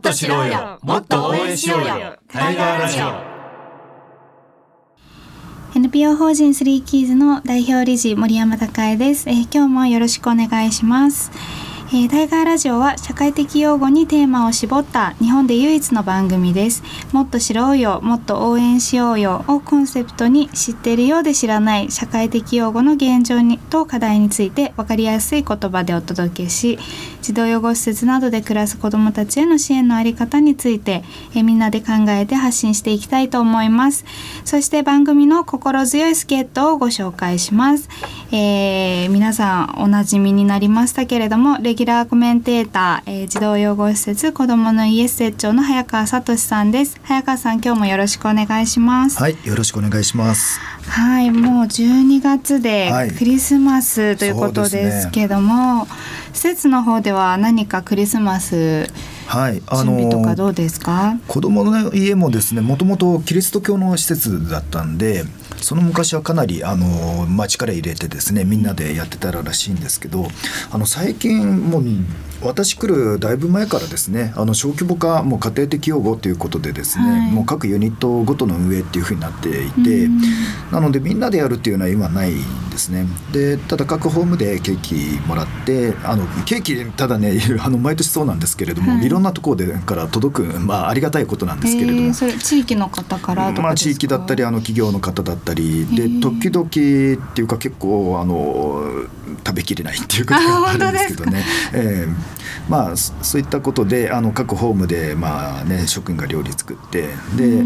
っと知ろうよ。もっと応援しようよ。タイガーラジオ。NPO 法人スリーキーズの代表理事森山孝恵です、えー、今日もよろしくお願いします。えー、タイガーラジオは社会的用語にテーマを絞った日本で唯一の番組です。もっと知ろうよもっと応援しようよをコンセプトに知っているようで知らない社会的用語の現状にと課題について分かりやすい言葉でお届けし児童養護施設などで暮らす子どもたちへの支援のあり方について、えー、みんなで考えて発信していきたいと思います。そして番組の心強い助っ人をご紹介します、えー、皆さんおなじみになりましたけれどもレギュラーコメンテーター、えー、児童養護施設子どもの家施設長の早川聡さんです。早川さん今日もよろしくお願いします。はいよろしくお願いします。はいもう12月でクリスマスということですけども、はいね、施設の方では何かクリスマスはい、あの準備とかどうですか？子供の家もですねもともとキリスト教の施設だったんでその昔はかなりあの、まあ、力入れてですねみんなでやってたらしいんですけどあの最近もう私来るだいぶ前からですねあの小規模化もう家庭的用語ということでですね、はい、もう各ユニットごとの運営っていうふうになっていて、なのでみんなでやるっていうのは今ないんですね。でただ各ホームでケーキもらってあのケーキただね あの毎年そうなんですけれども、はい、いろんなところでから届く、まあ、ありがたいことなんですけれども。それ地域の方からまあ、地域だったりあの企業の方だったり。で時々っていうか結構あの食べきれないっていうことがあるんですけどね。えーまあ、そういったことであの各ホームで、まあね、職員が料理作ってで、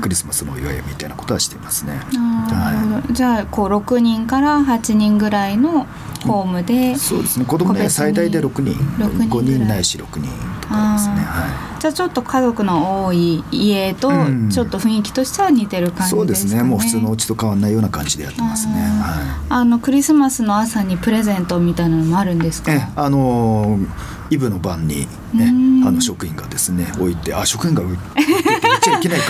クリスマスのお祝いみたいなことはしていますね。はい、じゃあこう6人から8人ぐらいのホームで、うん、そうですね。子供ね最大で6人。6人5人ないし6人とかですね。はい。じゃあちょっと家族の多い家とちょっと雰囲気としては似てる感じですかね、そうですね。もう普通のお家と変わらないような感じでやってますね、はい、あのクリスマスの朝にプレゼントみたいなのもあるんですか？あのイブの晩にねあの職員がですね置いてあ職員が置いてちゃいけないか。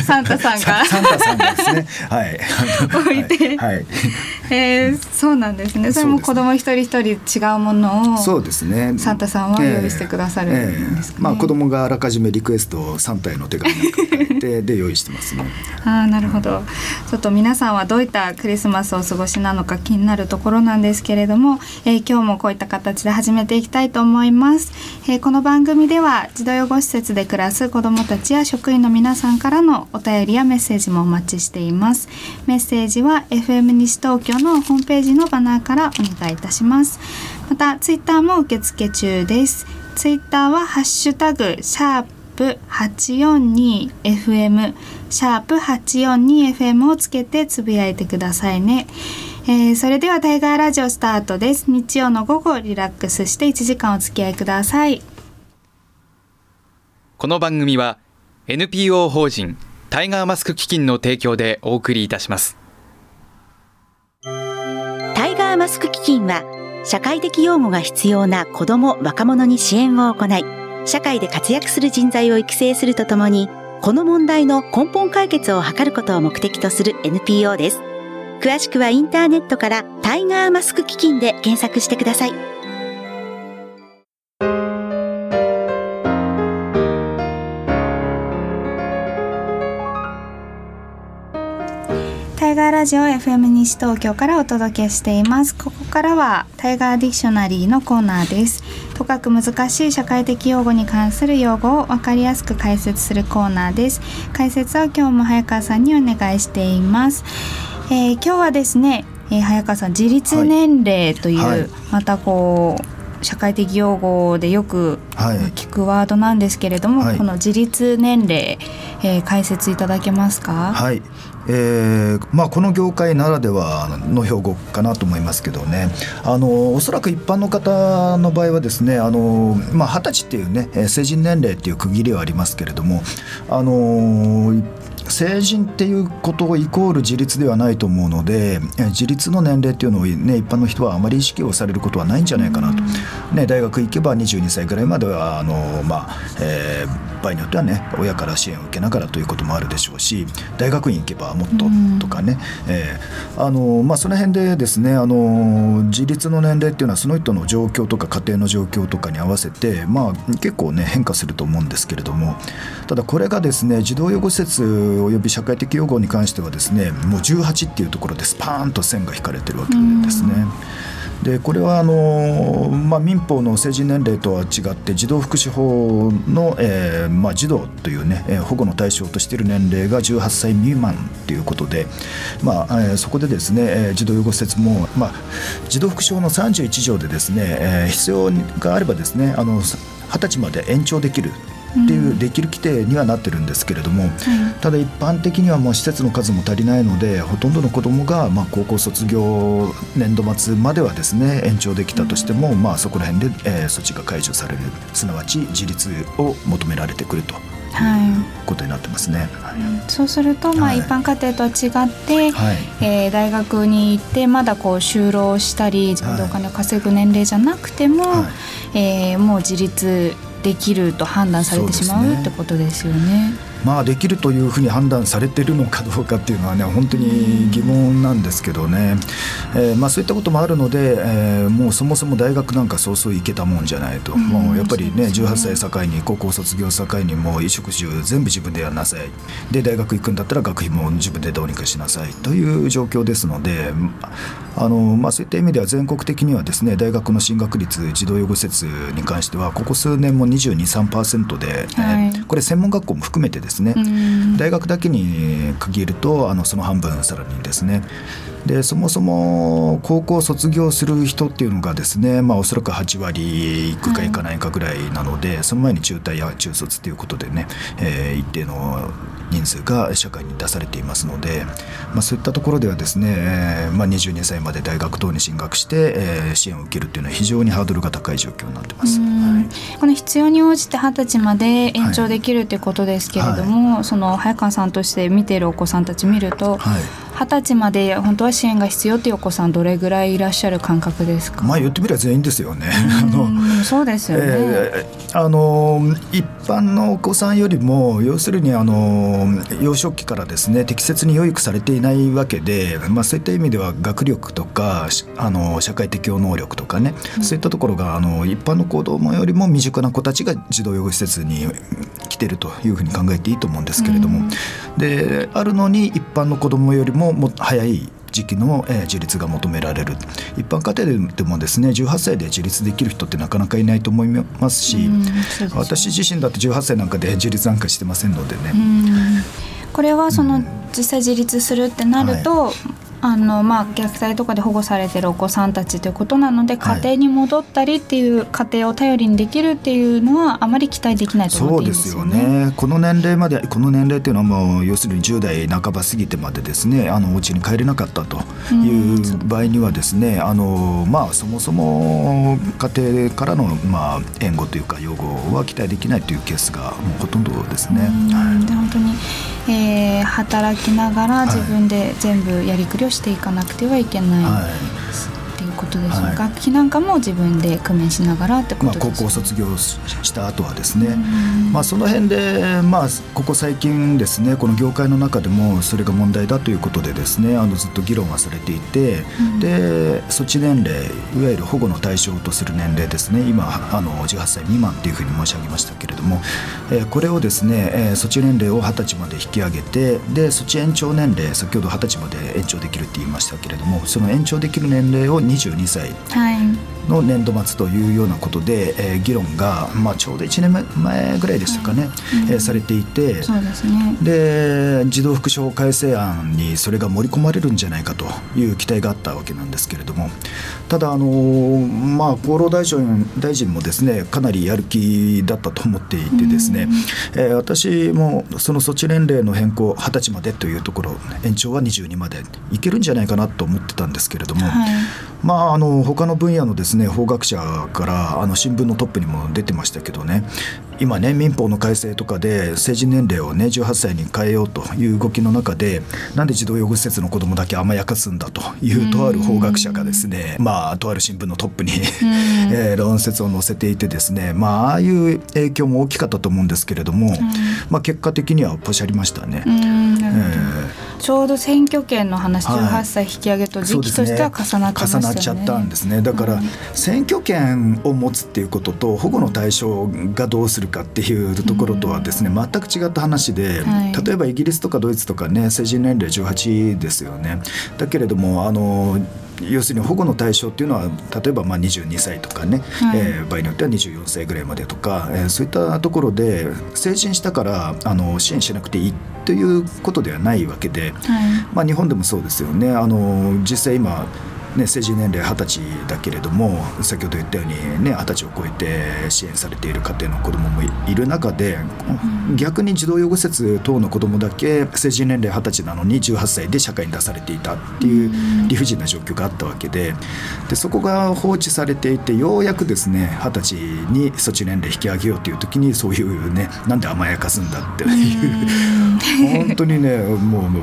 サンタさんが。サンタさんがですね。はい。置いて、はい、えー、そうなんですね。それも子供一人一人違うものをそうですね。サンタさんは用意してくださるんですか、ね。えーえ。ー、まあ子供があらかじめリクエストをサンタへの手紙なんか書いて で用意してますね。あなるほど、ちょっと皆さんはどういったクリスマスをお過ごしなのか気になるところなんですけれども、えー、今日もこういった形で始めていきたいと思います、えー、この番組では児童養護施設で暮らす子どもたちや職員の皆さんからのお便りやメッセージもお待ちしています。メッセージは FM 西東京のホームページのバナーからお願いいたします。またツイッターも受付中ですツイッターはハッシュタグシャープ 842FM シャープ 842FM をつけてつぶやいてくださいね。えー、それではタイガーラジオスタートです。日曜の午後リラックスして1時間お付き合いください。この番組は NPO 法人タイガーマスク基金の提供でお送りいたします。タイガーマスク基金は社会的養護が必要な子ども若者に支援を行い社会で活躍する人材を育成するとともにこの問題の根本解決を図ることを目的とする NPO です詳しくはインターネットからタイガーマスク基金で検索してください。イガーラジオ FM 西東京からお届けしています。ここからはタイガーディクショナリーのコーナーです。とかく難しい社会的用語に関する用語を分かりやすく解説するコーナーです。解説は今日も早川さんにお願いしています。えー、今日はですね、えー、早川さん自立年齢という、はいはい、またこう社会的用語でよく聞くワードなんですけれども、はい、この自立年齢、えー、解説いただけますか？はい。えーまあ、この業界ならではの標語かなと思いますけどね。あのおそらく一般の方の場合はですねあの、まあ、20歳っていうね成人年齢っていう区切りはありますけれどもあの成人っていうことをイコール自立ではないと思うので自立の年齢っていうのを、ね、一般の人はあまり意識をされることはないんじゃないかなと、ね、大学行けば22歳ぐらいまではあの、まあえー、場合によってはね親から支援を受けながらということもあるでしょうし大学院行けばもっととかね、えーあのまあ、その辺でですねあの自立の年齢っていうのはその人の状況とか家庭の状況とかに合わせて、まあ、結構ね変化すると思うんですけれどもただこれがですね児童養護施設および社会的養護に関してはですねもう18っていうところでスパーンと線が引かれてるわけですね。でこれはあの、まあ、民法の成人年齢とは違って児童福祉法の、えーまあ、児童というね、保護の対象としている年齢が18歳未満ということで、まあえ、そこでですね、児童養護施設も、まあ、児童福祉法の31条でですね、え、必要があればですねあの20歳まで延長できるっていうできる規定にはなってるんですけれども、うん、ただ一般的にはもう施設の数も足りないのでほとんどの子どもがまあ高校卒業年度末まではですね延長できたとしても、うん、まあそこら辺で、えー、措置が解除される。すなわち自立を求められてくると。はい、ことになってますね。はい、そうすると、まあ、一般家庭とは違って、はい、えー、大学に行ってまだこう就労したり自分でお金を稼ぐ年齢じゃなくても、はい、えー、もう自立できると判断されてしまう、ね、ってことですよね。まあできるというふうに判断されてるのかどうかっていうのはね本当に疑問なんですけどね、えー、まあそういったこともあるので、えー、もうそもそも大学なんかそうそう行けたもんじゃないと、もうやっぱりね18歳境に高校卒業境にもう衣食住全部自分でやんなさい。で大学行くんだったら学費も自分でどうにかしなさい。という状況ですのであの、まあ、そういった意味では全国的にはですね大学の進学率児童養護施設に関してはここ数年も223%で、はい、これ専門学校も含めてですね。大学だけに限るとあのその半分さらにですね。でそもそも高校卒業する人っていうのがですね、まあ、おそらく8割いくかいかないかぐらいなので、はい、その前に中退や中卒ということでね、えー、一定の人数が社会に出されていますので、まあ、そういったところではですね、えーまあ、22歳まで大学等に進学して、えー、支援を受けるっていうのは非常にハードルが高い状況になってます。はい、この必要に応じて二十歳まで延長できるということですけれども、はい、その早川さんとして見ているお子さんたち見ると、はい二十歳まで本当は支援が必要っていうお子さんどれぐらいいらっしゃる感覚ですか？まあ言ってみれば全員ですよね。あのそうですよね。えー、あの一般のお子さんよりも要するにあの幼少期からですね適切に養育されていないわけで、まあそういった意味では学力とかあの社会適応能力とかね、うん、そういったところがあの一般の子どもよりも未熟な子たちが児童養護施設に来てるというふうに考えていいと思うんですけれども、うん、であるのに一般の子どもよりもも早い時期の、えー、自立が求められる。一般家庭でもですね18歳で自立できる人ってなかなかいないと思いますし、うんすね、私自身だって18歳なんかで 自立なんかしてませんのでね。これはその、実際自立するってなると、はいあのまあ、虐待とかで保護されてるお子さんたちということなので家庭に戻ったりっていう家庭を頼りにできるっていうのはあまり期待できないと思っていいんですよね。そうですよねこの年齢までこの年齢っていうのはもう要するに10代半ば過ぎてまでですねあのお家に帰れなかったという場合にはですね、あのまあ、そもそも家庭からの、まあ、援護というか養護は期待できないというケースがもうほとんどですね。で本当に、えー、働きながら自分で全部やりくりをしていかなくてはいけない、はいことでしょうか、はい、楽器なんかも自分で工面しながらってことですか、まあ、高校卒業した後はですね、まあ、その辺で、まあ、ここ最近ですねこの業界の中でもそれが問題だということでですねあのずっと議論はされていて、で措置年齢いわゆる保護の対象とする年齢ですね。今あの18歳未満というふうに申し上げましたけれども、えー、これをですね、えー、措置年齢を20歳まで引き上げてで措置延長年齢先ほど20歳まで延長できるって言いましたけれどもその延長できる年齢を22歳。の年度末というようなことで、えー、議論が、まあ、ちょうど1年前ぐらいでしたかね、はい、えー、されていてそうですね。で児童福祉法改正案にそれが盛り込まれるんじゃないかという期待があったわけなんですけれどもただあの、まあ、厚労大臣大臣もですねかなりやる気だったと思っていてですね、えー、私もその措置年齢の変更20歳までというところ延長は22までいけるんじゃないかなと思ってたんですけれども、はい、まああの他の分野のですですね法学者からあの新聞のトップにも出てましたけどね。今ね民法の改正とかで成人年齢をね18歳に変えようという動きの中でなんで児童養護施設の子どもだけ甘やかすんだというとある法学者がですねまあとある新聞のトップに えー、論説を載せていてですねまあああいう影響も大きかったと思うんですけれども、まあ結果的にはポシャりましたね。えー、ちょうど選挙権の話18歳引き上げと時期としては重なってまね、ね、重なっちゃったんですね。だから、選挙権を持つっていうことと保護の対象がどうするかっていうところとはですね、全く違った話で、はい、例えばイギリスとかドイツとかね成人年齢18ですよね。だけれどもあの要するに保護の対象っていうのは例えばまあ22歳とかね、はい、えー、場合によっては24歳ぐらいまでとか、えー、そういったところで成人したからあの支援しなくていいということではないわけで、はい、まあ、日本でもそうですよね。あの実際今ね、成人年齢二十歳だけれども先ほど言ったようにね二十歳を超えて支援されている家庭の子どももいる中で、うん、逆に児童養護施設等の子どもだけ成人年齢二十歳なのに18歳で社会に出されていたっていう理不尽な状況があったわけででそこが放置されていてようやくですね二十歳に措置年齢引き上げようという時にそういうねなんで甘やかすんだっていう 本当にねもうもう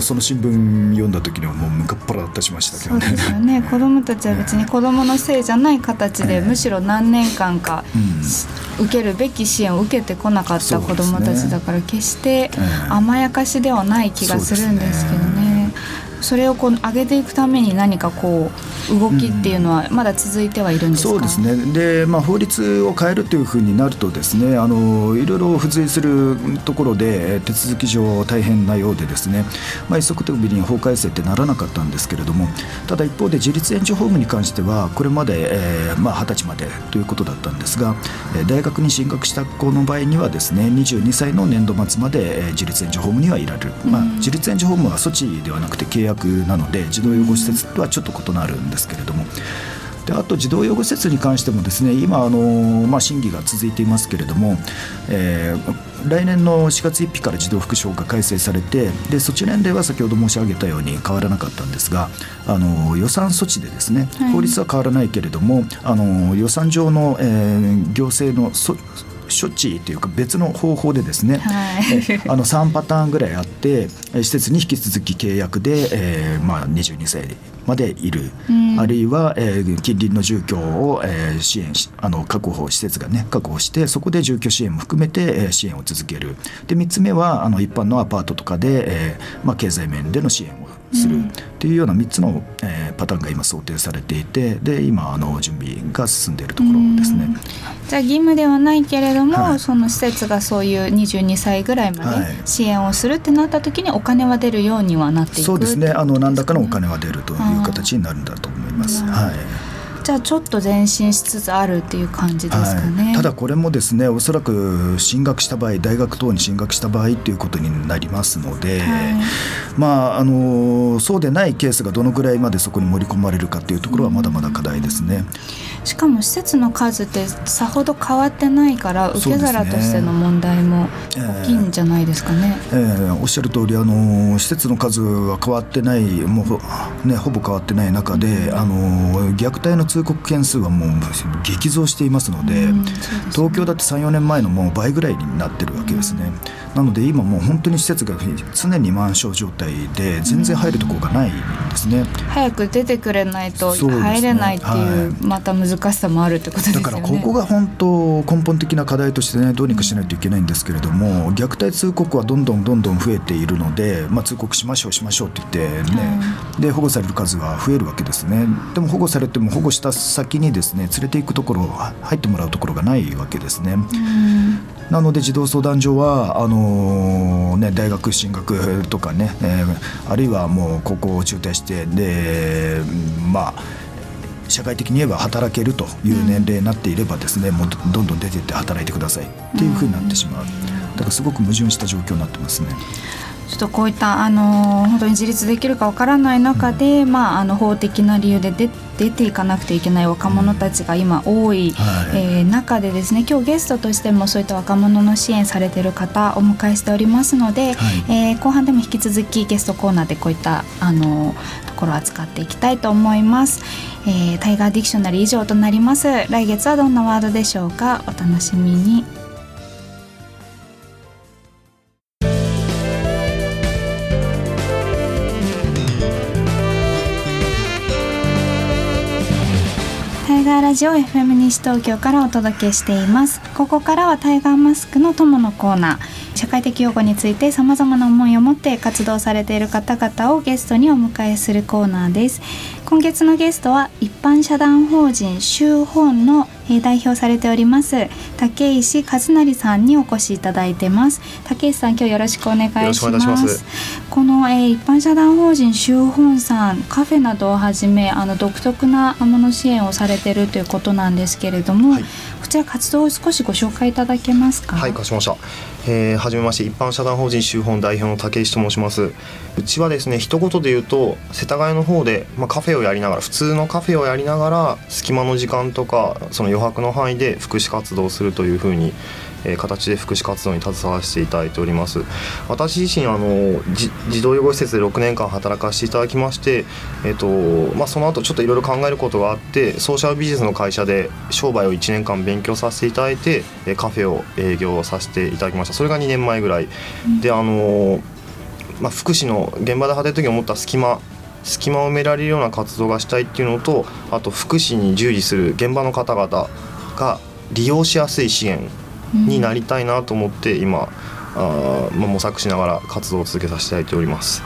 その新聞読んだ時にはもうむかっ腹立ちましたけどね。ですよね。子どもたちは別に子どものせいじゃない形で、むしろ何年間か、受けるべき支援を受けてこなかった子どもたちだから決して甘やかしではない気がするんですけどね。それをこう上げていくために何かこう動きっていうのはまだ続いてはいるんですか、うん、そうですね。で、まあ、法律を変えるというふうになるとですねあのいろいろ付随するところで手続き上大変なようでですね、まあ、一足飛びに法改正ってならなかったんですけれどもただ一方で自立援助ホームに関してはこれまで、えーまあ、20歳までということだったんですが大学に進学した子の場合にはですね22歳の年度末まで自立援助ホームにはいられる、まあ、自立援助ホームは措置ではなくて契約なので児童養護施設とはちょっと異なるんですけれども。であと児童養護施設に関してもですね今あの、まあ、審議が続いていますけれども、えー、来年の4月1日から児童福祉法が改正されてで措置年齢は先ほど申し上げたように変わらなかったんですがあの予算措置でですね、法律は変わらないけれどもあの予算上の、えー、行政の処置というか別の方法でですね、はい、あの3パターンぐらいあって施設に引き続き契約で、えーまあ、22歳までいる、うん、あるいは、えー、近隣の住居を、えー、支援しあの確保施設がね確保してそこで住居支援も含めて、えー、支援を続ける。で3つ目はあの一般のアパートとかで、えーまあ、経済面での支援をするっていうような3つの、えー、パターンが今想定されていてで今あの準備が進んでいるところですね。じゃあ義務ではないけれども、はい、その施設がそういう22歳ぐらいまで支援をするってなった時にお金は出るようにはなっていく、そうですね。あの何らかのお金は出るという形になるんだと思います。はいじゃあちょっと前進しつつあるっていう感じですかね、はい、ただこれもですねおそらく進学した場合大学等に進学した場合っていうことになりますので、はい、まああのそうでないケースがどのぐらいまでそこに盛り込まれるかっていうところはまだまだ課題ですね。しかも施設の数ってさほど変わってないから受け皿としての問題も大きいんじゃないですかね。えー、えー、おっしゃる通りあの施設の数は変わってないもうねほぼ変わってない中で、あの虐待の通告件数はもう激増していますので、うんでね、東京だって34年前のもう倍ぐらいになってるわけですね。なので今もう本当に施設が常に満床状態で全然入るところがないんですね。早く出てくれないと入れないっていうまた難しさもあるってことですよね。だからここが本当根本的な課題としてねどうにかしないといけないんですけれども虐待通告はどんどんどんどん増えているので、まあ、通告しましょうしましょうって言ってね、で保護される数は増えるわけですね。でも保護されても保護した先にですね連れていくところ入ってもらうところがないわけですね。なので児童相談所はあのー、ね、大学進学とかね、えー、あるいはもう高校を中退してでまあ社会的に言えば働けるという年齢になっていればですね、もうどんどん出てって働いてくださいっていうふうになってしまうだからすごく矛盾した状況になってますね。ちょっとこういったあの本当に自立できるかわからない中で、うん、まあ、あの法的な理由で出出ていかなくてはいけない若者たちが今多い、はい、えー、中でですね今日ゲストとしてもそういった若者の支援されている方お迎えしておりますので、はい、えー、後半でも引き続きゲストコーナーでこういったあのところを扱っていきたいと思います。えー、タイガーディクショナリー以上となります。来月はどんなワードでしょうか？お楽しみにジオ FM 西東京からお届けしています。ここからはタイガーマスクの友のコーナー。社会的用語についてさまざまな思いを持って活動されている方々をゲストにお迎えするコーナーです。今月のゲストは一般社団法人修本の代表されております竹石和成さんにお越しいただいてます。竹石さん今日よろしくお願いします。この、えー、一般社団法人修本さんカフェなどをはじめあの独特なもの支援をされているということなんですけれども、はい、こちら活動を少しご紹介いただけますか？はいかしました。えー、はじめまして一般社団法人修本代表の竹石と申します。うちはですね一言で言うと世田谷の方で、まあ、カフェをやりながら普通のカフェをやりながら隙間の時間とかその余白の範囲で福祉活動をするというふうにえ、形で福祉活動に携わらせていただいております。私自身あの児童養護施設で6年間働かせていただきまして、えーとまあ、その後ちょっといろいろ考えることがあってソーシャルビジネスの会社で商売を1年間勉強させていただいてカフェを営業させていただきました。それが2年前ぐらい、であの、まあ、福祉の現場で働いた時思った隙間隙間を埋められるような活動がしたいっていうのとあと福祉に従事する現場の方々が利用しやすい支援になりたいなと思って今あ、まあ、模索しながら活動を続けさせていただいております。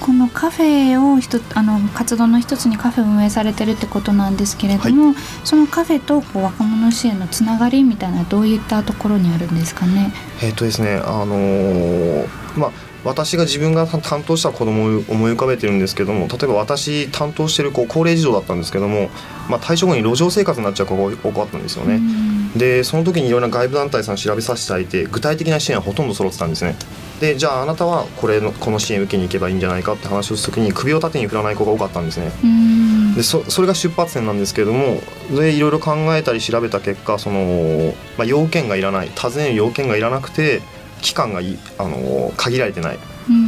このカフェをひとあの活動の一つにカフェを運営されてるってことなんですけれども、はい、そのカフェとこう若者支援のつながりみたいなどういったところにあるんですかね？えっ、とですねあのー、まあ私が自分が担当した子供を思い浮かべてるんですけども例えば私担当してる子高齢児童だったんですけども、まあ、退職後に路上生活になっちゃう子が多かったんですよね。でその時にいろんな外部団体さん調べさせていただいて具体的な支援はほとんど揃ってたんですね。でじゃああなたはこれのこの支援受けに行けばいいんじゃないかって話をする時に首を縦に振らない子が多かったんですね。でそそれが出発点なんですけれどもでいろいろ考えたり調べた結果その、まあ、要件がいらない尋ねる要件がいらなくて期間がいあの限られてない、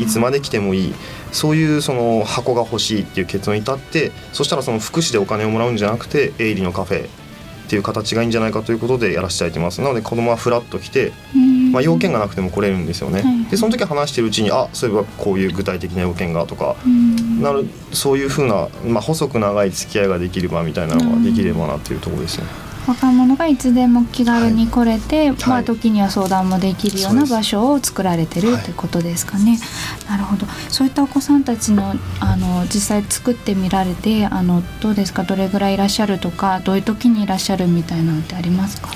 いつまで来てもいい。そういうその箱が欲しいっていう結論に至ってそしたらその福祉でお金をもらうんじゃなくて営利のカフェっていう形がいいんじゃないかということでやらせていただいてます。なので子供はフラッと来て、まあ、要件がなくても来れるんですよね、でその時話してるうちにあそういえばこういう具体的な要件がとか、なるそういうふうな、まあ、細く長い付き合いができればみたいなのができればなっていうところですね。若者がいつでも気軽に来れて、はい、まあ時には相談もできるような場所を作られてるとい。うことですかね。なるほど。そういったお子さんたちのあの実際作ってみられてあのどうですか？どれぐらいいらっしゃるとかどういう時にいらっしゃるみたいなのってありますか？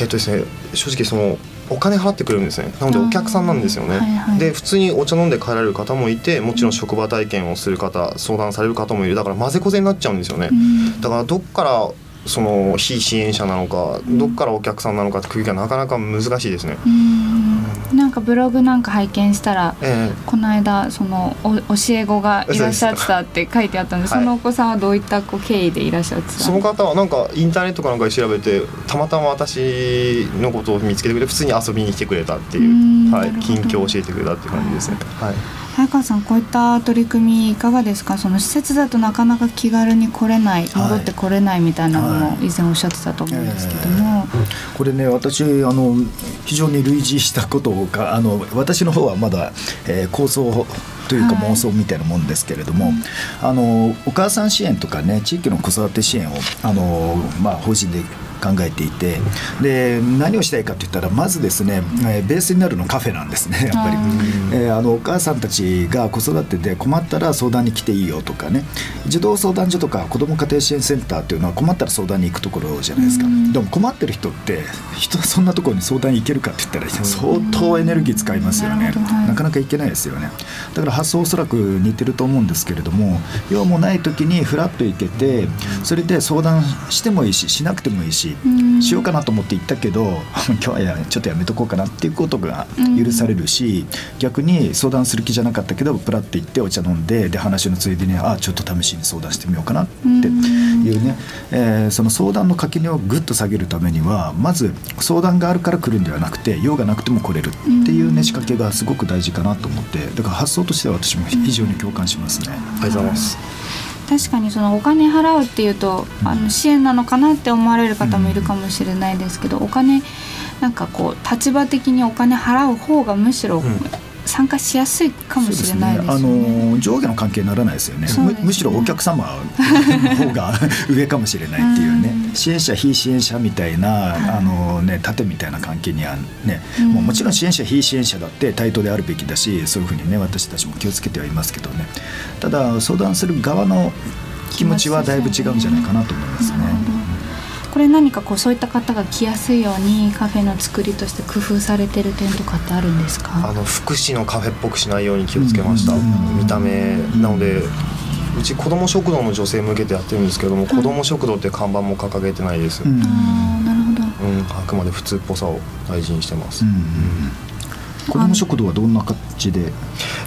えっとですね正直そのお金払ってくるんですね。なのでお客さんなんですよね、はいはい、で普通にお茶飲んで帰られる方もいてもちろん職場体験をする方相談される方もいる。だから混ぜこぜになっちゃうんですよね、だからどっからその非支援者なのか、どっからお客さんなのかって区がなかなか難しいですね。なんかブログなんか拝見したら、えこの間そのお教え子がいらっしゃってたって書いてあったんでそのお子さんはどういったこう経緯でいらっしゃってたその方はなんかインターネットかなんかで調べてたまたま私のことを見つけてくれて普通に遊びに来てくれたっていう、はい、近況を教えてくれたっていう感じですね。はい。早川さんこういった取り組みいかがですか？その施設だとなかなか気軽に来れない戻ってこれないみたいなのも以前おっしゃってたと思うんですけども、これね私あの非常に類似したことがあの私の方はまだ、えー、構想というか妄想みたいなもんですけれども、はい、あのお母さん支援とかね地域の子育て支援をあの、まあ、法人で考えていてで何をしたいかといったらまずですね、えベースになるのカフェなんですね やっぱり、えー、あのお母さんたちが子育てで困ったら相談に来ていいよとかね。児童相談所とか子ども家庭支援センターっていうのは困ったら相談に行くところじゃないですか。でも困ってる人って人そんなところに相談に行けるかって言ったら相当エネルギー使いますよね。なかなか行けないですよね。だから発想おそらく似てると思うんですけれども用もない時にフラッと行けてそれで相談してもいいししなくてもいいししようかなと思って行ったけど 今日はやちょっとやめとこうかなっていうことが許されるし逆に相談する気じゃなかったけどプラッと行ってお茶飲んでで話のついでにあちょっと試しに相談してみようかなっていうね、えー、その相談の垣根をぐっと下げるためにはまず相談があるから来るんではなくて用がなくても来れるっていうね仕掛けがすごく大事かなと思ってだから発想としては私も非常に共感しますね。ありがとうございます確かにそのお金払うっていうとあの支援なのかなって思われる方もいるかもしれないですけど、お金なんかこう立場的にお金払う方がむしろ参加しやすいかもしれないですね。すねあの上下の関係にならないですよね。ねむむしろお客様の 方が上かもしれないっていうね。支援者非支援者みたいな、あのね盾みたいな関係にはね、もうもちろん支援者非支援者だって対等であるべきだし、そういうふうにね私たちも気をつけてはいますけどね。ただ相談する側の気持ちはだいぶ違うんじゃないかなと思いますね。これ何かこうそういった方が来やすいようにカフェの作りとして工夫されてる点とかってあるんですか？あの福祉のカフェっぽくしないように気をつけました、見た目なのでうち子ども食堂の女性向けてやってるんですけども、子ども食堂って看板も掲げてないです、うん、あなるほど、うん、あくまで普通っぽさを大事にしてます、うん子ども食堂はどんな形で？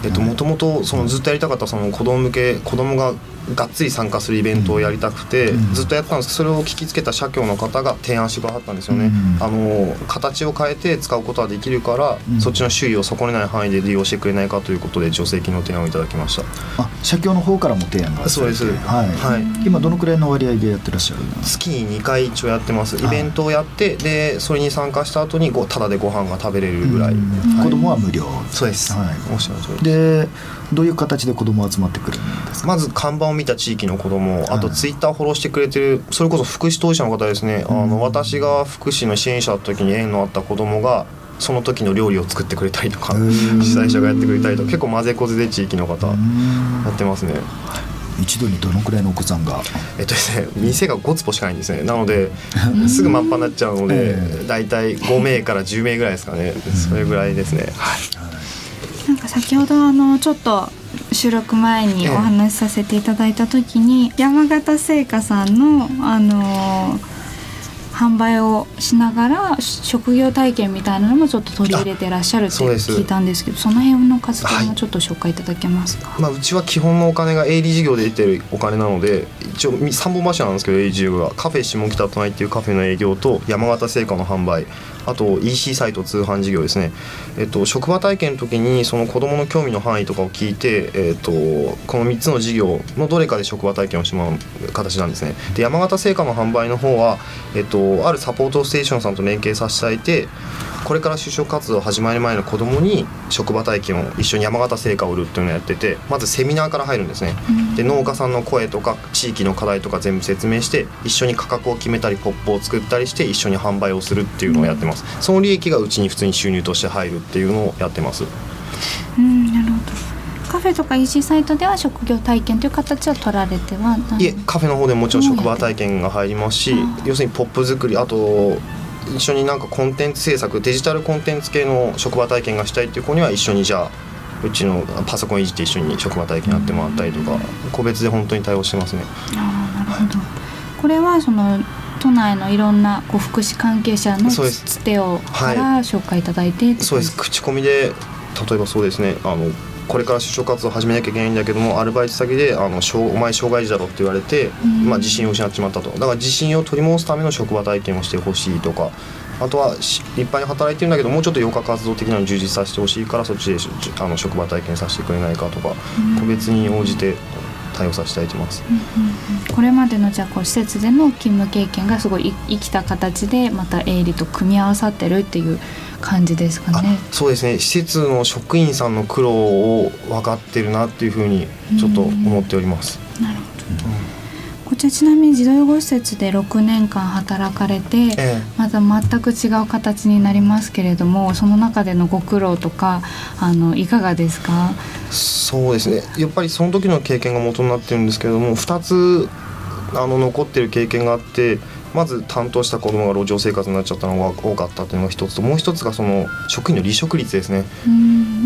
えっともともとそのずっとやりたかったその子供向け子供ががっつり参加するイベントをやりたくて、うん、ずっとやったんです。けどそれを聞きつけた社協の方が提案してくださったんですよね、うん、あの形を変えて使うことはできるから、うん、そっちの周囲を損ねない範囲で利用してくれないかということで助成金の提案をいただきました。あ社協の方からも提案がそうです。はい、はい、今どのくらいの割合でやってらっしゃる月に2回一応やってます。イベントをやってでそれに参加した後にごただでご飯が食べれるぐらい、はい、子供は無料。そうです、はい、おっしゃる通りでどういう形で子供集まってくるんまず看板を見た地域の子供あとツイッターフォローしてくれてるそれこそ福祉当事者の方ですね、あの私が福祉の支援者だった時に縁のあった子供がその時の料理を作ってくれたりとか主催者がやってくれたりとか結構混ぜこぜで地域の方やってますね。一度にどのくらいのお子さんが？えっとですね店が5坪しかないんですね。なのですぐ満帆になっちゃうので大体5名から10名ぐらいですかね。それぐらいですね。はい先ほどあのちょっと収録前にお話しさせていただいた時に、山形製菓さんのあのー販売をしながら職業体験みたいなのもちょっと取り入れてらっしゃるって聞いたんですけどその辺の活動もちょっと紹介いただけますか、はい、まあ、うちは基本のお金が営利事業で出てるお金なので一応3本柱なんですけど営利事業がカフェ下北都内っていうカフェの営業と山形製菓の販売あと EC サイト通販事業ですね、えっと、職場体験の時にその子どもの興味の範囲とかを聞いて、えっと、この3つの事業のどれかで職場体験をしてもらう形なんですね。で山形製菓の販売の方は、えっと、あるサポートステーションさんと連携させていただいてこれから就職活動始まる前の子どもに職場体験を一緒に山形製菓を売るっていうのをやっててまずセミナーから入るんですね、で農家さんの声とか地域の課題とか全部説明して一緒に価格を決めたりポップを作ったりして一緒に販売をするっていうのをやってます。その利益がうちに普通に収入として入るっていうのをやってます。うんなるほどカフェとか EC サイトでは職業体験という形は取られてはい。えカフェの方でもちろん職場体験が入りますし要するにポップ作りあと一緒になんかコンテンツ制作デジタルコンテンツ系の職場体験がしたいっていう子には一緒にじゃあうちのパソコンいじって一緒に職場体験やってもらったりとか個別で本当に対応してますね。あなるほど。これはその都内のいろんなこう福祉関係者のつてをから紹介いただいてそうです。口コミで例えばそうですね。あのこれから就職活動を始めなきゃいけないんだけどもアルバイト先であの「お前障害児だろ」って言われて、まあ、自信を失ってしまったと。だから自信を取り戻すための職場体験をしてほしいとかあとは立派に働いてるんだけどもうちょっと余暇活動的なのに充実させてほしいからそっちであの職場体験させてくれないかとか、個別に応じて対応させていただいてます、うんうんうん、これまでのじゃあこう施設での勤務経験がすごい生きた形でまた営利と組み合わさってるっていう感じですかね。そうですね。施設の職員さんの苦労を分かってるなっていうふうにちょっと思っております。なるほど、うん。こちらちなみに児童養護施設で6年間働かれて、ええ、また全く違う形になりますけれどもその中でのご苦労とかあのいかがですか？そうですね。やっぱりその時の経験が元になってるんですけれども2つあの残ってる経験があってまず担当した子どもが路上生活になっちゃったのが多かったというのが一つともう一つがその職員の離職率ですね。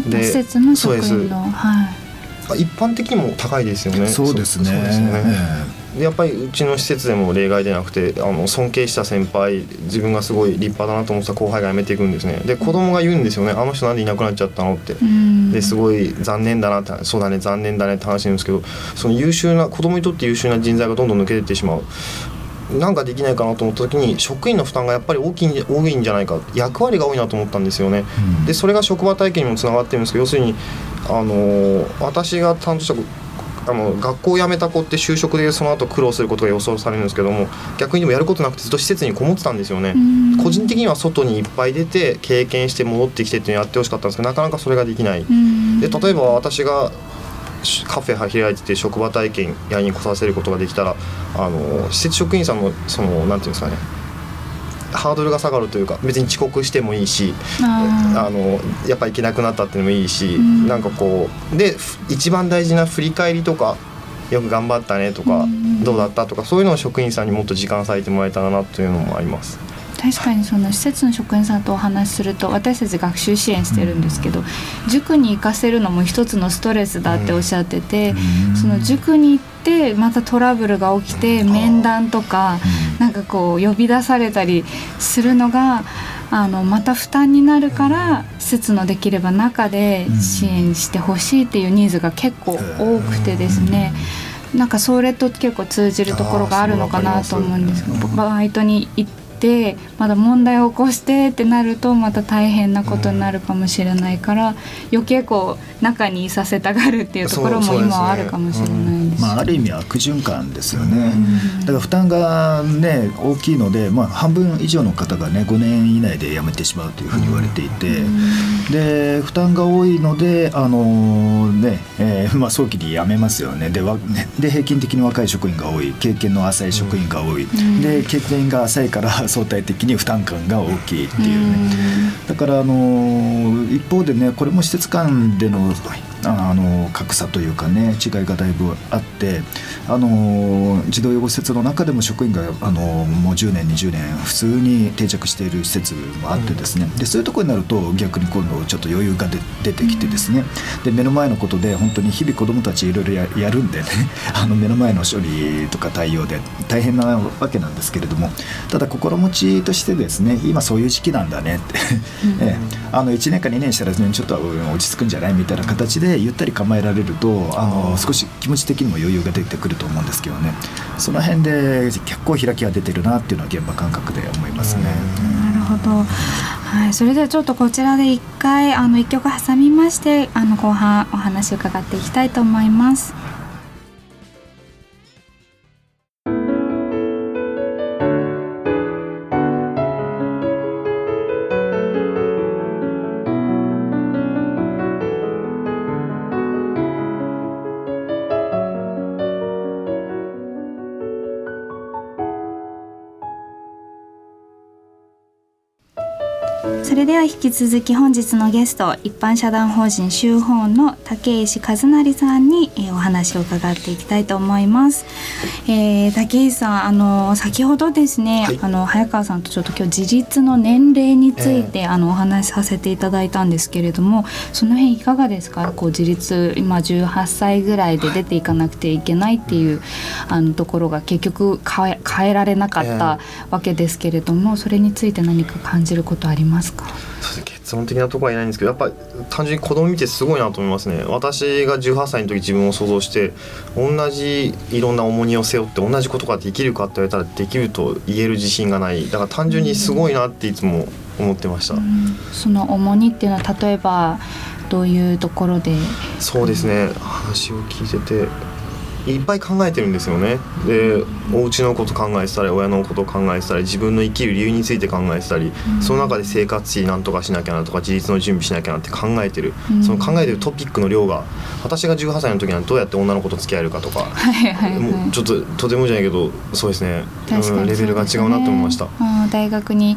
で施設の職員のはい一般的にも高いですよね。そうですね。そうですね。やっぱりうちの施設でも例外でなくてあの尊敬した先輩自分がすごい立派だなと思った後輩が辞めていくんですねで子供が言うんですよね「あの人なんでいなくなっちゃったの?」ってですごい残念だなってそうだね残念だねって話なんですけどその優秀な子供にとって優秀な人材がどんどん抜けていってしまう。なんかできないかなと思った時に職員の負担がやっぱり大きい多いんじゃないか役割が多いなと思ったんですよね。でそれが職場体験にもつながってるんですけど要するにあの私が担当したあの学校を辞めた子って就職でその後苦労することが予想されるんですけども逆にでもやることなくてずっと施設にこもってたんですよね。個人的には外にいっぱい出て経験して戻ってきてっていうのをやってほしかったんですけどなかなかそれができない。で例えば私がカフェ開いてて職場体験やに来させることができたらあの施設職員さんのそのなんていうんですかね。ハードルが下がるというか別に遅刻してもいいしあのやっぱ行けなくなったっていうのもいいし、うん、なんかこうで一番大事な振り返りとかよく頑張ったねとか、うん、どうだったとかそういうのを職員さんにもっと時間割いてもらえたらなというのもあります。確かにその施設の職員さんとお話しすると私たち学習支援してるんですけど、塾に行かせるのも一つのストレスだっておっしゃってて、その塾に行ってまたトラブルが起きて面談とか、なんかこう呼び出されたりするのがあのまた負担になるから施設のできれば中で支援してほしいっていうニーズが結構多くてですね。なんかそれと結構通じるところがあるのかなと思うんですけどバイトに行ってまだ問題を起こしてってなるとまた大変なことになるかもしれないから、余計こう中にいさせたがるっていうところも今はあるかもしれないです、まあ、ある意味悪循環ですよね、だから負担がね大きいので、まあ、半分以上の方がね5年以内で辞めてしまうというふうに言われていて、で負担が多いのであのね、えー、まあ、早期に辞めますよね。でわで平均的に若い職員が多い経験の浅い職員が多い、で経験が浅いから相対的に負担感が大きいっていうね。だからあの一方でねこれも施設間でのあの格差というかね違いがだいぶあってあの児童養護施設の中でも職員があのもう10年20年普通に定着している施設もあってですね。でそういうところになると逆に今度ちょっと余裕が出てきてですね。で目の前のことで本当に日々子どもたちいろいろやるんでね あの目の前の処理とか対応で大変なわけなんですけれどもただ心持ちとしてですね今そういう時期なんだねって。えあの1年か2年したら、ね、ちょっと落ち着くんじゃないみたいな形ででゆったり構えられるとあの少し気持ち的にも余裕が出てくると思うんですけどねその辺で結構開きが出てるなっていうのは現場感覚で思いますね。なるほどはい、それではちょっとこちらで一回あの一曲挟みましてあの後半お話伺っていきたいと思います。は引き続き本日のゲスト一般社団法人修法の竹石和成さんに、えー、お話を伺っていきたいと思います、えー、竹石さんあの先ほどですね、はい、あの早川さんとちょっと今日自立の年齢について、えー、あのお話しさせていただいたんですけれどもその辺いかがですか？こう自立今18歳ぐらいで出ていかなくていけないっていう、あのところが結局変え変えられなかったわけですけれども、それについて何か感じることありますか？結論的なところは言えないんですけどやっぱり単純に子供見てすごいなと思いますね。私が18歳の時自分を想像して同じいろんな重荷を背負って同じことができるかって言われたらできると言える自信がない。だから単純にすごいなっていつも思ってました、うん、その重荷っていうのは例えばどういうところで？そうですね。話を聞いてていっぱい考えてるんですよね。でお家のこと考えてたり親のこと考えてたり自分の生きる理由について考えてたり、うん、その中で生活費なんとかしなきゃなとか自立の準備しなきゃなって考えてる、うん、その考えてるトピックの量が私が18歳の時にはどうやって女の子と付き合えるかとか、はいはいはい、もうちょっととてもじゃないけどそうですね。うん、レベルが違うなと思いました。大学に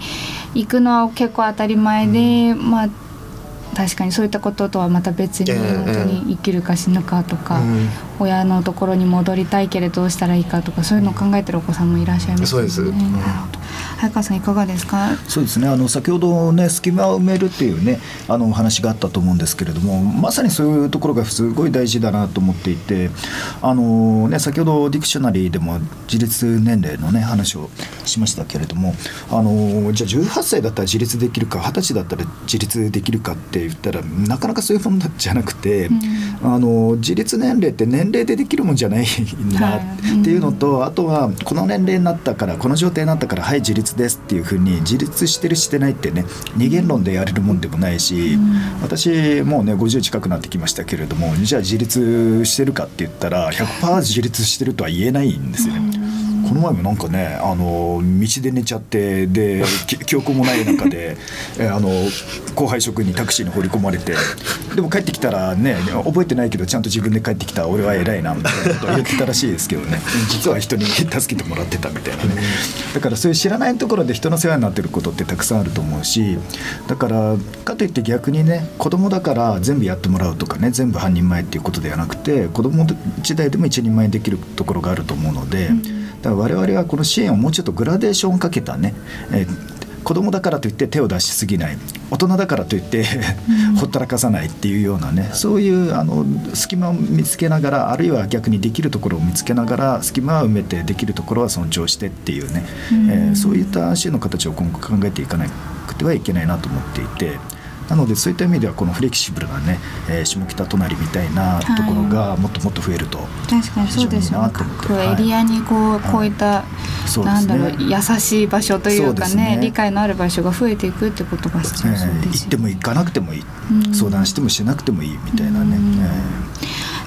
行くのは結構当たり前で、まあ確かにそういったこととはまた別に本当に生きるか死ぬかとか、親のところに戻りたいけれどどうしたらいいかとかそういうのを考えてるお子さんもいらっしゃいますよね。そうです、うん。早川さんいかがですか？そうですね。あの先ほどね隙間を埋めるっていうねあのお話があったと思うんですけれどもまさにそういうところがすごい大事だなと思っていてあの、ね、先ほどディクショナリーでも自立年齢のね話をしましたけれどもあのじゃあ18歳だったら自立できるか20歳だったら自立できるかって言ったらなかなかそういうものじゃなくて、うん、あの自立年齢って年齢でできるもんじゃないなっていうのと、あとはこの年齢になったからこの状態になったからはい自立ですっていうふうに自立してるしてないってね二元論でやれるもんでもないし、私もうね50近くなってきましたけれどもじゃあ自立してるかって言ったら100%自立してるとは言えないんですよね。この前もなんかねあの道で寝ちゃってで記憶もない中であの後輩職員にタクシーに放り込まれてでも帰ってきたらね覚えてないけどちゃんと自分で帰ってきた俺は偉いなみたいなこと言ってたらしいですけどね実は人に助けてもらってたみたいなねだからそういう知らないところで人の世話になってることってたくさんあると思うしだからかといって逆にね子供だから全部やってもらうとかね全部半人前っていうことではなくて子供時代でも一人前にできるところがあると思うので。うんだから我々はこの支援をもうちょっとグラデーションをかけたね、えー子供だからといって手を出しすぎない大人だからといってほったらかさないっていうようなねそういうあの隙間を見つけながらあるいは逆にできるところを見つけながら隙間を埋めてできるところは尊重してっていうね、えー、そういった支援の形を今後考えていかなくてはいけないなと思っていて。なのでそういった意味ではこのフレキシブルなね、えー、下北隣みたいなところがもっともっと増えると、はい、確かにそうですよね各エリアにこう,、こういった、はい、なんだろう、優しい場所というかね、ね、理解のある場所が増えていくってことが必要そうです、ね、行っても行かなくてもいい、相談してもしなくてもいいみたいなね。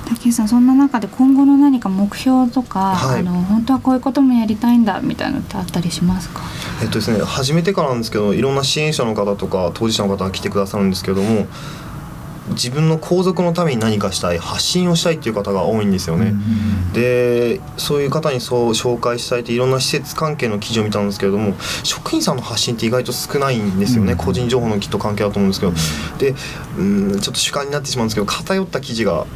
竹さんそんな中で今後の何か目標とか、はい、あの本当はこういうこともやりたいんだみたいなのってあったりしますか？えっとですね始めてからなんですけどいろんな支援者の方とか当事者の方が来てくださるんですけども自分の皇族のために何かしたい発信をしたいっていう方が多いんですよね。でそういう方にそう紹介したいっていろんな施設関係の記事を見たんですけれども職員さんの発信って意外と少ないんですよね、個人情報のきっと関係だと思うんですけど。でうんちょっと主観になってしまうんですけど偏った記事が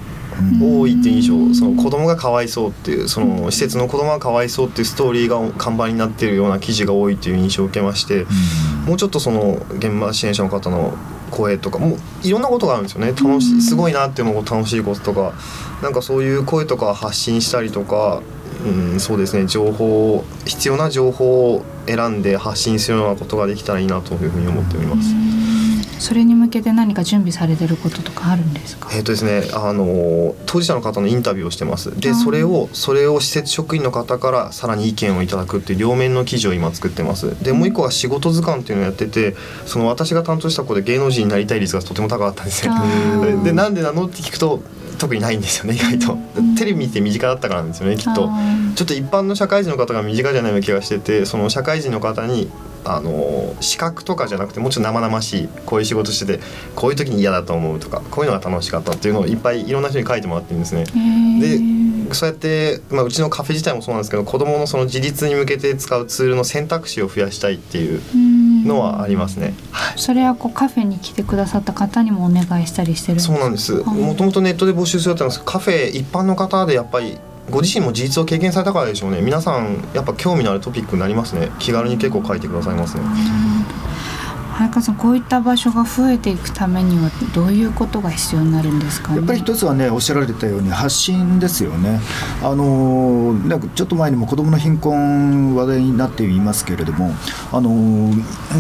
多いっていう印象。その子供がかわいそうっていうその施設の子供がかわいそうっていうストーリーが看板になっているような記事が多いっていう印象を受けまして、もうちょっとその現場支援者の方の声とかもういろんなことがあるんですよね。楽しいすごいなっていう楽しいこととかなんかそういう声とか発信したりとか、うん、そうですね。情報必要な情報を選んで発信するようなことができたらいいなというふうに思っております。それに向けて何か準備されてることとかあるんですか？えっ、とですね、あの当事者の方のインタビューをしてます。で、それをそれを施設職員の方からさらに意見をいただくっていう両面の記事を今作ってます。で、もう一個は仕事図鑑っていうのをやってて、その私が担当した子で芸能人になりたい率がとても高かったんですね。で、なんでなのって聞くと。特にないんですよね意外とテレビ見て身近だったからなんですよねきっとちょっと一般の社会人の方が身近じゃないような気がしててその社会人の方にあの資格とかじゃなくてもうちょっと生々しいこういう仕事しててこういう時に嫌だと思うとかこういうのが楽しかったっていうのをいっぱいいろんな人に書いてもらってるんですね。でそうやって、まあ、うちのカフェ自体もそうなんですけど子どものその自立に向けて使うツールの選択肢を増やしたいっていうのはありますね。それはこうカフェに来てくださった方にもお願いしたりしてるそうなんです。もともとネットで募集するったんですカフェ一般の方でやっぱりご自身も事実を経験されたからでしょうね皆さんやっぱ興味のあるトピックになりますね気軽に結構書いてくださいますね。早川さんこういった場所が増えていくためにはどういうことが必要になるんですか、ね、やっぱり一つはねおっしゃられたように発信ですよね。あのなんかちょっと前にも子どもの貧困話題になっていますけれどもあの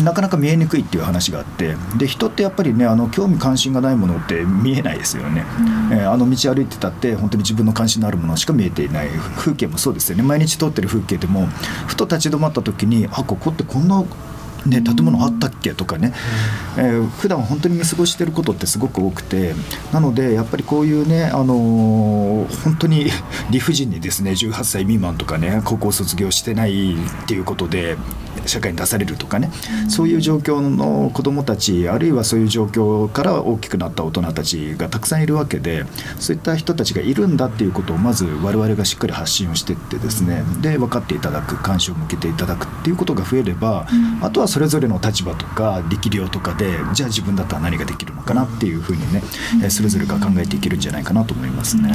なかなか見えにくいっていう話があってで人ってやっぱりねあの興味関心がないものって見えないですよね。うん、えー、あの道歩いてたって本当に自分の関心のあるものしか見えていない風景もそうですよね毎日通ってる風景でもふと立ち止まった時にあここってこんなね、建物あったっけとかね、えー、普段本当に見過ごしてることってすごく多くてなのでやっぱりこういうね、あのー、本当に 理不尽にですね18歳未満とかね高校卒業してないっていうことで社会に出されるとかね、そういう状況の子どもたちあるいはそういう状況から大きくなった大人たちがたくさんいるわけでそういった人たちがいるんだっていうことをまず我々がしっかり発信をしていってですね。で分かっていただく関心を向けていただくっていうことが増えれば、あとはそれぞれの立場とか力量とかでじゃあ自分だったら何ができるのかなっていうふうにね、それぞれが考えていけるんじゃないかなと思いますね。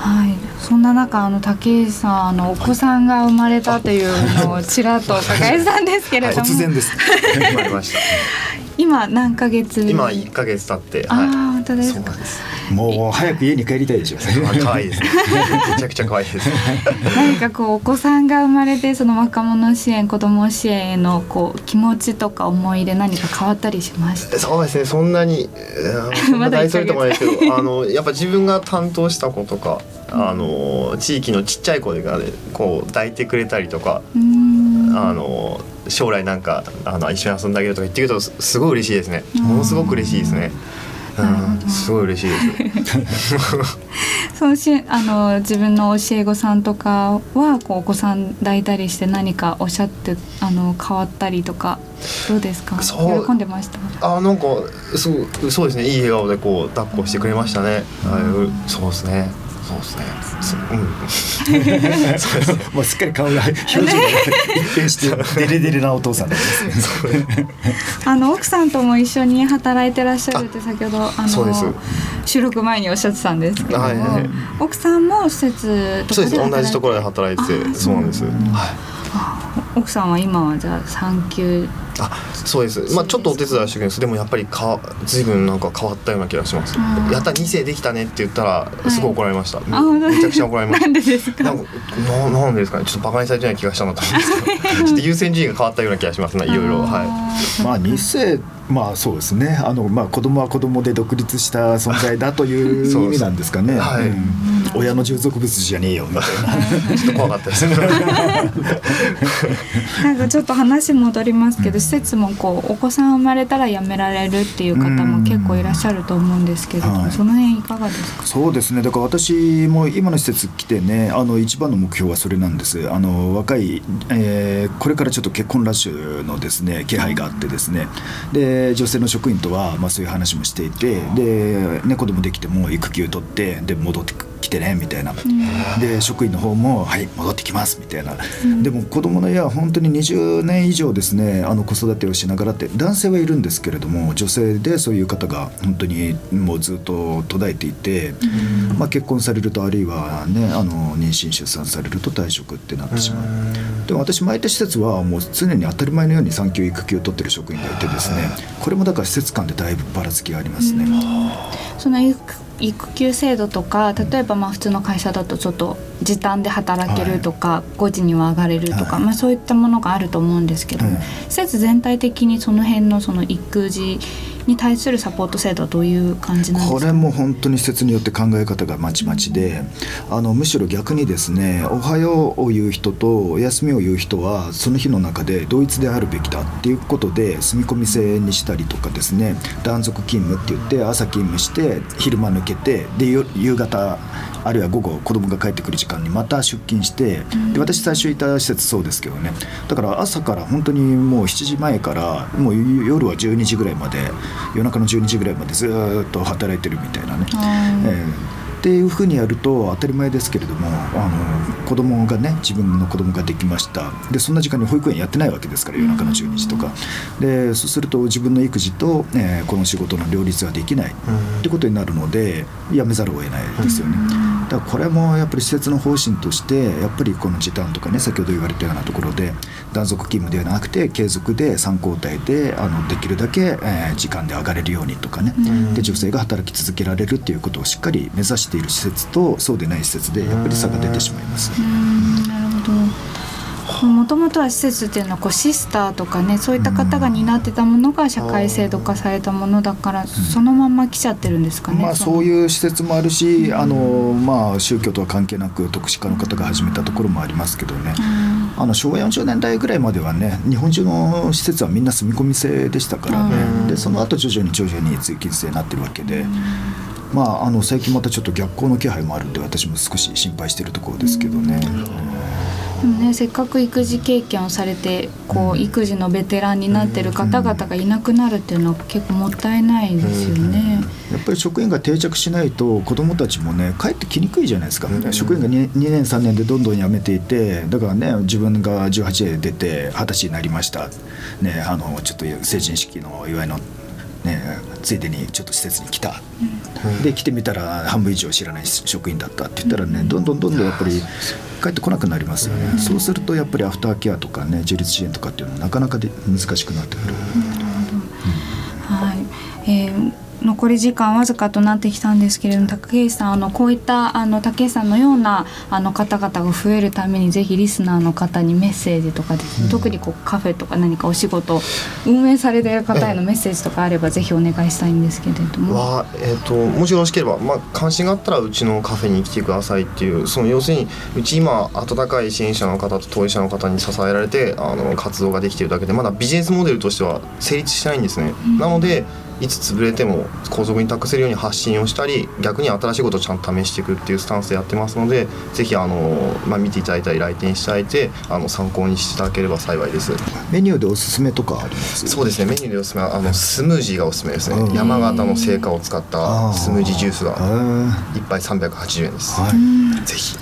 はい、そんな中あの竹井さんあのお子さんが生まれたというのをちらっと伺えたんですけれども、突然です。今何ヶ月今一ヶ月経って、はい、あ本当ですかもう早く家に帰りたいでしょ可愛いですね。めちゃくちゃ可愛いです。何かこうお子さんが生まれてその若者支援子ども支援へのこう気持ちとか思い入れ何か変わったりしました？そうですね。そんなに そんな大それともないですけどあのやっぱ自分が担当した子とかあの地域のちっちゃい子がねこう抱いてくれたりとかあの将来なんかあの一緒に遊んであげるとか言ってくるとすごい嬉しいですね。ものすごく嬉しいですね。うん、すごい嬉しいです。そうしあの自分の教え子さんとかはこうお子さん抱いたりして何かおっしゃってあの変わったりとかどうですか？喜んでました？あなんかそうそうですね。いい笑顔でこう抱っこしてくれましたね、うん、そうですねそうですね。うん。そうですね。もうすっかり顔が表情が一変してデレデレなお父さんです、ね。あの奥さんとも一緒に働いてらっしゃるって先ほどあの収録前におっしゃってたんですけど、はいはい、奥さんも施設とかで同じところで働いてそうなんです。はい。奥さんは今はじゃあ産休。あそうです。まあちょっとお手伝いはしてくれます。でもやっぱりか随分なんか変わったような気がします。やった2世できたねって言ったらすごい怒られました、はい、めちゃくちゃ怒られました。なんでですか？ななんでですかね？ちょっとバカにされてない気がしたなと思うんですけど。ちょっと優先順位が変わったような気がしますねいろいろ。はい。まあ2世まあそうですね。あの、まあ、子供は子供で独立した存在だという 意味なんですかね、はい。うん、親の従属物じゃねえよみたいな。ちょっと怖かったですね。なんかちょっと話戻りますけど、うん、施設もこうお子さん生まれたら辞められるっていう方も結構いらっしゃると思うんですけれども、はい、その辺いかがですか？そうですね。だから私も今の施設来てねあの一番の目標はそれなんです。あの若い、えー、これからちょっと結婚ラッシュのですね気配があってですね。で女性の職員とは、まあ、そういう話もしていてで、ね、子供できても育休取ってで戻ってくきてねみたいな、で職員の方も「はい戻ってきます」みたいな、でも子供の家は本当に20年以上ですねあの子育てをしながらって男性はいるんですけれども女性でそういう方が本当にもうずっと途絶えていて、まあ、結婚されるとあるいはねあの妊娠出産されると退職ってなってしまう。でも私前いた施設はもう常に当たり前のように産休育休を取ってる職員がいてですねこれもだから施設間でだいぶばらつきがありますね。その育休制度とか例えばまあ普通の会社だとちょっと時短で働けるとか、はい、5時には上がれるとか、はい、まあ、そういったものがあると思うんですけども、施設全体的にその辺のその育児に対するサポート制度はどういう感じなんですか？これも本当に施設によって考え方がまちまちで、あのむしろ逆にですね「おはよう」を言う人と「お休み」を言う人はその日の中で同一であるべきだっていうことで住み込み制にしたりとかですね断続勤務って言って朝勤務して昼間抜けてで夕方あるいは午後子供が帰ってくる時間にまた出勤してで私最初いた施設そうですけどね。だから朝から本当にもう7時前からもう夜は12時ぐらいまで夜中の12時ぐらいまでずっと働いてるみたいなね。えーっていうふうにやると当たり前ですけれどもあの子供がね自分の子供ができました。でそんな時間に保育園やってないわけですから夜中の12時とか。でそうすると自分の育児と、えー、この仕事の両立ができない。ってことになるのでやめざるを得ないですよね。だからこれもやっぱり施設の方針としてやっぱりこの時短とかね先ほど言われたようなところで断続勤務ではなくて継続で3交代であのできるだけ、えー、時間で上がれるようにとかね。で女性が働き続けられるっていうことをしっかり目指している施設とそうでない施設でやっぱり差が出てしまいます。なるほど。もともとは施設っていうのはこうシスターとかねそういった方が担ってたものが社会制度化されたものだから、そのまま来ちゃってるんですかね。まあ、そういう施設もあるし、あのまあ、宗教とは関係なく特殊化の方が始めたところもありますけどね、あの昭和40年代ぐらいまではね日本中の施設はみんな住み込み制でしたからね、でその後徐々に徐々に通勤制になってるわけで。まあ、あの最近またちょっと逆行の気配もあるんで私も少し心配しているところですけどね。でもねせっかく育児経験をされてこう育児のベテランになってる方々がいなくなるっていうのは結構もったいないですよね。やっぱり職員が定着しないと子どもたちもね帰ってきにくいじゃないですか、職員が 2, 2年3年でどんどん辞めていてだからね自分が18で出て二十歳になりました、ね、あのちょっと成人式の祝いのね、ついでにちょっと施設に来た、うん、で来てみたら半分以上知らない職員だったって言ったらねどんどんどんどんやっぱり帰ってこなくなりますよね、そうするとやっぱりアフターケアとかね自立支援とかっていうのはなかなかで難しくなってくる。はい。えー残り時間わずかとなってきたんですけれども竹内さんあのこういったあの竹内さんのようなあの方々が増えるためにぜひリスナーの方にメッセージとかですね、うん、特にこうカフェとか何かお仕事運営されている方へのメッセージとかあればぜひお願いしたいんですけれども。はえーと、もしよろしければ、まあ、関心があったらうちのカフェに来てくださいっていうその要するにうち今温かい支援者の方と当事者の方に支えられてあの活動ができているだけでまだビジネスモデルとしては成立してないんですね。うん、なのでいつ潰れても後続に託せるように発信をしたり逆に新しいことをちゃんと試していくっていうスタンスでやってますのでぜひあの、まあ、見ていただいたり来店していただいてあの参考にしていただければ幸いです。メニューでおすすめとかあります？そうですね。メニューでおすすめはあのスムージーがおすすめですね。山形の成果を使ったスムージージュースが1杯380円です、はい、ぜひ。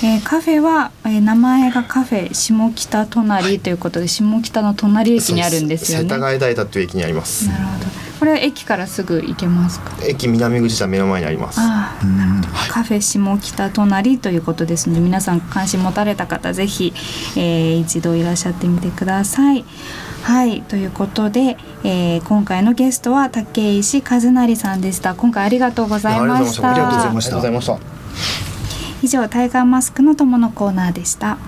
えー、カフェは、えー、名前がカフェ下北隣ということで、はい、下北の隣駅にあるんですよね。世田谷大田という駅にあります。なるほど。これは駅からすぐ行けますか？駅南口は目の前にあります。ああ、カフェ下北隣ということですので、皆さん関心持たれた方ぜひ、えー、一度いらっしゃってみてください。はいということで、えー、今回のゲストは竹石和成さんでした。今回ありがとうございました。ありがとうございました。以上タイガーマスクの友のコーナーでした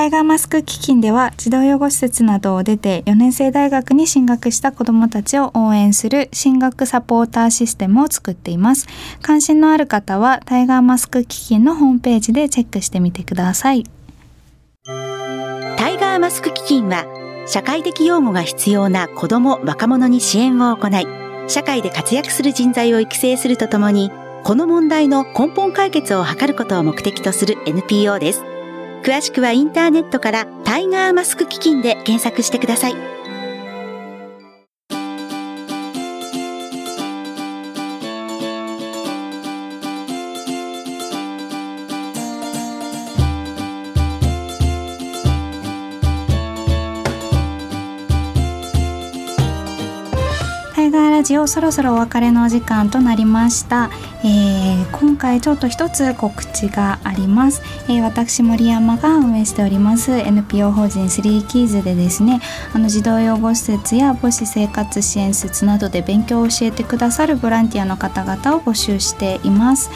タイガーマスク基金では児童養護施設などを出て4年生大学に進学した子どもたちを応援する進学サポーターシステムを作っています関心のある方はタイガーマスク基金のホームページでチェックしてみてくださいタイガーマスク基金は社会的養護が必要な子ども若者に支援を行い社会で活躍する人材を育成するとともに、この問題の根本解決を図ることを目的とする NPO です。詳しくはインターネットからタイガーマスク基金で検索してください。ジオそろそろお別れのお時間となりました、えー、今回ちょっと一つ告知があります、えー、私森山が運営しております。NPO 法人スリーキーズでですねあの児童養護施設や母子生活支援施設などで勉強を教えてくださるボランティアの方々を募集しています、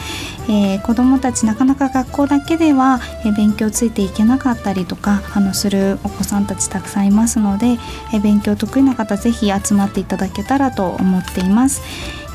えー、子どもたちなかなか学校だけでは、え勉強ついていけなかったりとかあのするお子さんたちたくさんいますので、え勉強得意な方ぜひ集まっていただけたらと思っています。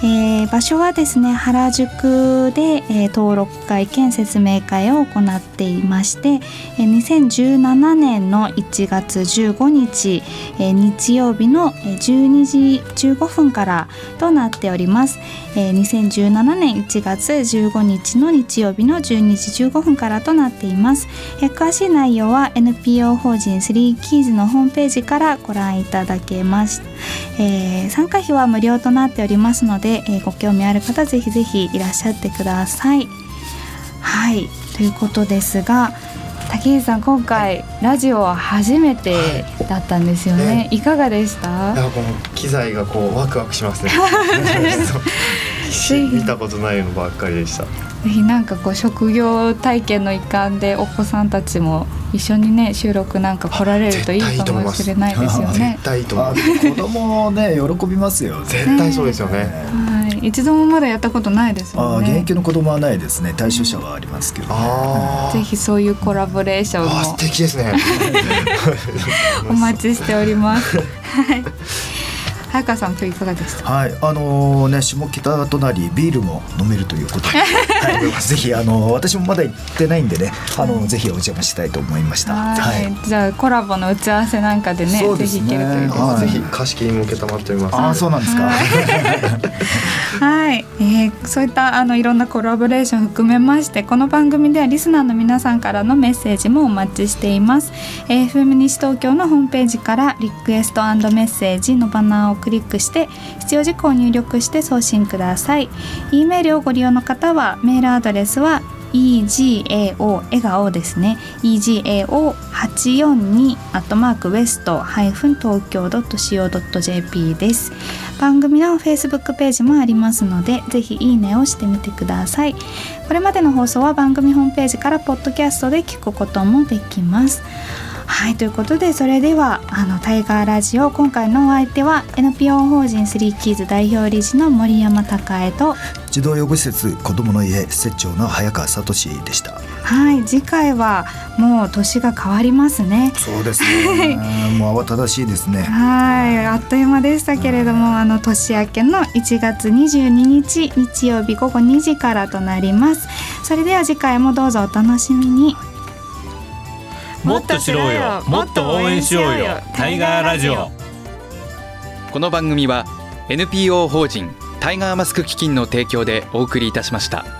えー、場所はですね原宿で、えー、登録会兼説明会を行っていまして、えー、2017年の1月15日、えー、日曜日の12時15分からとなっております、えー、2017年1月15日の日曜日の12時15分からとなっています、えー、詳しい内容は NPO 法人スリーキーズのホームページからご覧いただけます、えー、参加費は無料となっておりますのでで、えー、ご興味ある方ぜひぜひいらっしゃってください。はい。ということですが竹内さん今回ラジオは初めてだったんですよね、はい。ね、いかがでした？いやこの機材がこうワクワクしますね 見たことないのばっかりでしたぜひなんかこう職業体験の一環でお子さんたちも一緒にね収録なんか来られるといいかもしれないですよね。絶対いいと思い子供ね喜びますよ。絶対そうですよね。はい、一度もまだやったことないですもんね。現役の子供はないですね。対象者はありますけど、ね。ぜひそういうコラボレーションも素敵ですね。お待ちしております。はい。早川さん今日いかがでした？はいあのー、ね下北となりビールも飲めるということで、はい、ぜひあのー、私もまだ行ってないんでねあのー、ぜひお邪魔したいと思いました。はい、じゃあコラボの打ち合わせなんかでね、ね、ぜひ行けるということで、ぜひ貸し切りも受けたまっております。あそうなんですか。はい、えー、そういったあのいろんなコラボレーション含めましてこの番組ではリスナーの皆さんからのメッセージもお待ちしています、えー、FM 西東京のホームページからリクエストメッセージのバナーをクリックして必要事項を入力して送信ください。e メールをご利用の方はメールアドレスは egao 笑顔ですね。egao842 アットマークウエストハイフン東京 .co.jp です。番組のフェイスブックページもありますのでぜひいいねをしてみてください。これまでの放送は番組ホームページからポッドキャストで聞くこともできます。はいということでそれではあのタイガーラジオ今回のお相手は NPO 法人スリーキーズ代表理事の森山孝恵と児童養護施設子どもの家施設長の早川聡でした。はい次回はもう年が変わりますね。そうですね。もう慌ただしいですね。はいあっという間でしたけれどもあの年明けの1月22日日曜日午後2時からとなります。それでは次回もどうぞお楽しみにもっと知ろうよ。もっと応援しようよ。タイガーラジオ。この番組は NPO 法人タイガーマスク基金の提供でお送りいたしました。